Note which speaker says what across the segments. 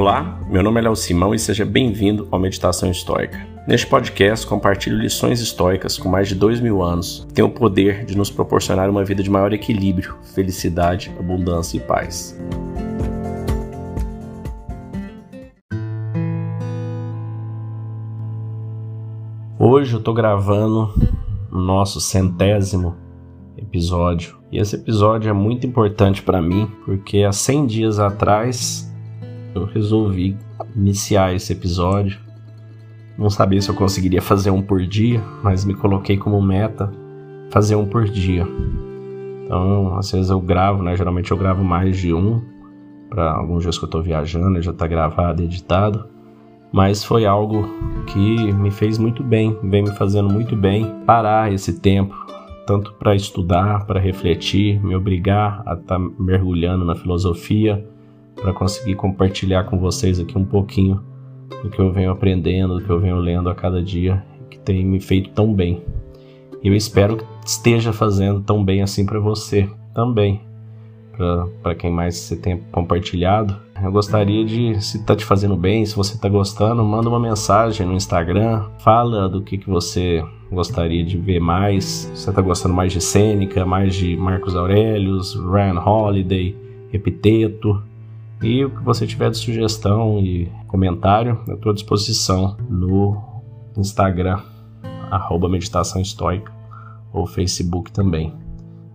Speaker 1: Olá, meu nome é Léo Simão e seja bem-vindo ao Meditação Histórica. Neste podcast, compartilho lições históricas com mais de dois mil anos que têm o poder de nos proporcionar uma vida de maior equilíbrio, felicidade, abundância e paz. Hoje eu estou gravando o nosso centésimo episódio. E esse episódio é muito importante para mim porque há 100 dias atrás eu resolvi iniciar esse episódio. Não sabia se eu conseguiria fazer um por dia, mas me coloquei como meta fazer um por dia. Então, às vezes eu gravo, né? Geralmente eu gravo mais de um. Para alguns dias que eu estou viajando, já está gravado, editado. Mas foi algo que me fez muito bem, vem me fazendo muito bem parar esse tempo, tanto para estudar, para refletir, me obrigar a estar tá mergulhando na filosofia, para conseguir compartilhar com vocês aqui um pouquinho do que eu venho aprendendo, do que eu venho lendo a cada dia, que tem me feito tão bem. E eu espero que esteja fazendo tão bem assim para você também. Para quem mais você tem compartilhado, eu gostaria de, se está te fazendo bem, se você está gostando, manda uma mensagem no Instagram, fala do que, que você gostaria de ver mais. Se você está gostando mais de Sêneca, mais de Marcos Aurelius, Ryan Holiday, Epiteto, e o que você tiver de sugestão e comentário, eu estou à disposição no Instagram, arroba Meditação Estoica, ou Facebook também.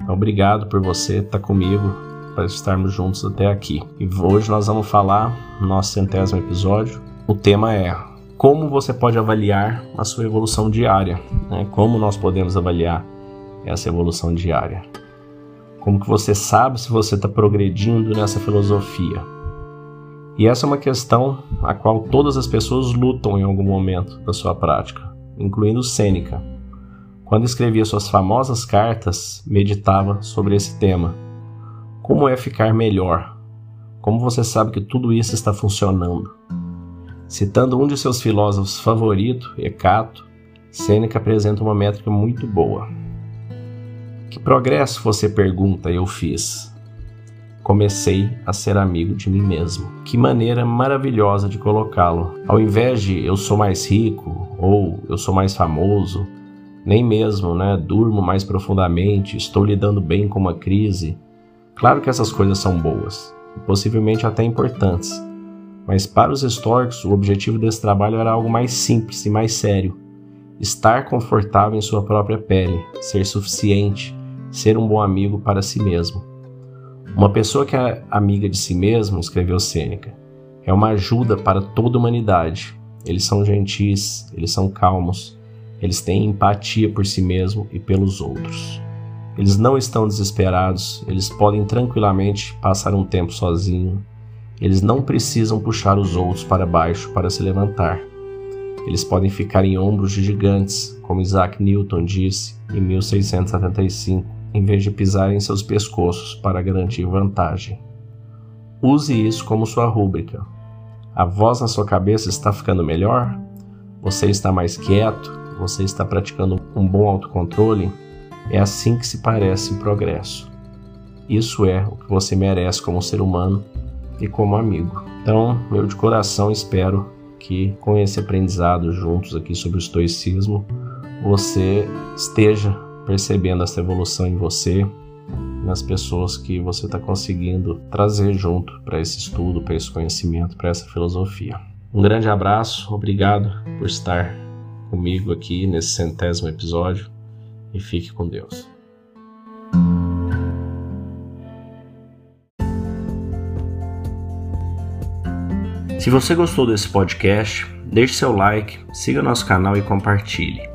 Speaker 1: Então, obrigado por você estar comigo, para estarmos juntos até aqui. E hoje nós vamos falar, no nosso centésimo episódio, o tema é como você pode avaliar a sua evolução diária, né? como nós podemos avaliar essa evolução diária. Como que você sabe se você está progredindo nessa filosofia? E essa é uma questão a qual todas as pessoas lutam em algum momento da sua prática, incluindo Sêneca. Quando escrevia suas famosas cartas, meditava sobre esse tema. Como é ficar melhor? Como você sabe que tudo isso está funcionando? Citando um de seus filósofos favoritos, Hecato, Sêneca apresenta uma métrica muito boa. Que progresso, você pergunta, eu fiz comecei a ser amigo de mim mesmo. Que maneira maravilhosa de colocá-lo. Ao invés de eu sou mais rico ou eu sou mais famoso, nem mesmo, né, durmo mais profundamente, estou lidando bem com uma crise. Claro que essas coisas são boas, possivelmente até importantes. Mas para os históricos, o objetivo desse trabalho era algo mais simples e mais sério. Estar confortável em sua própria pele, ser suficiente, ser um bom amigo para si mesmo. Uma pessoa que é amiga de si mesmo, escreveu Sêneca, é uma ajuda para toda a humanidade. Eles são gentis, eles são calmos, eles têm empatia por si mesmo e pelos outros. Eles não estão desesperados, eles podem tranquilamente passar um tempo sozinho. Eles não precisam puxar os outros para baixo para se levantar. Eles podem ficar em ombros de gigantes, como Isaac Newton disse em 1675 em vez de pisar em seus pescoços para garantir vantagem. Use isso como sua rúbrica. A voz na sua cabeça está ficando melhor? Você está mais quieto? Você está praticando um bom autocontrole? É assim que se parece progresso. Isso é o que você merece como ser humano e como amigo. Então, eu de coração espero que com esse aprendizado juntos aqui sobre o estoicismo, você esteja percebendo essa evolução em você, nas pessoas que você está conseguindo trazer junto para esse estudo, para esse conhecimento, para essa filosofia. Um grande abraço, obrigado por estar comigo aqui nesse centésimo episódio e fique com Deus. Se você gostou desse podcast, deixe seu like, siga nosso canal e compartilhe.